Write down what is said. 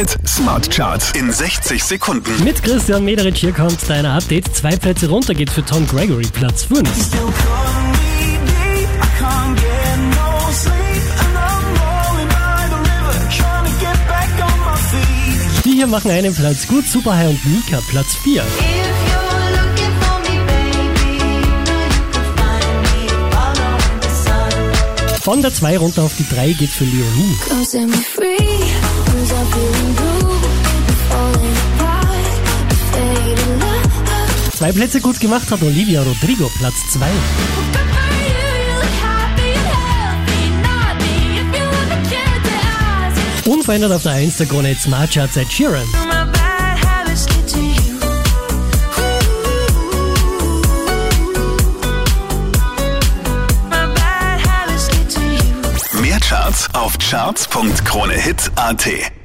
Hit Smart Charts in 60 Sekunden. Mit Christian Mederich hier kommt dein Update. Zwei Plätze runter geht für Tom Gregory, Platz 5. Die hier machen einen Platz gut, Superhigh und Mika, Platz 4. Von der 2 runter auf die 3 geht für Leonie. Zwei Plätze gut gemacht hat Olivia Rodrigo, Platz 2. Unverändert auf der 1 der Krone Smart Charts seit Sheeran. Mehr Charts auf charts.kronehit.at.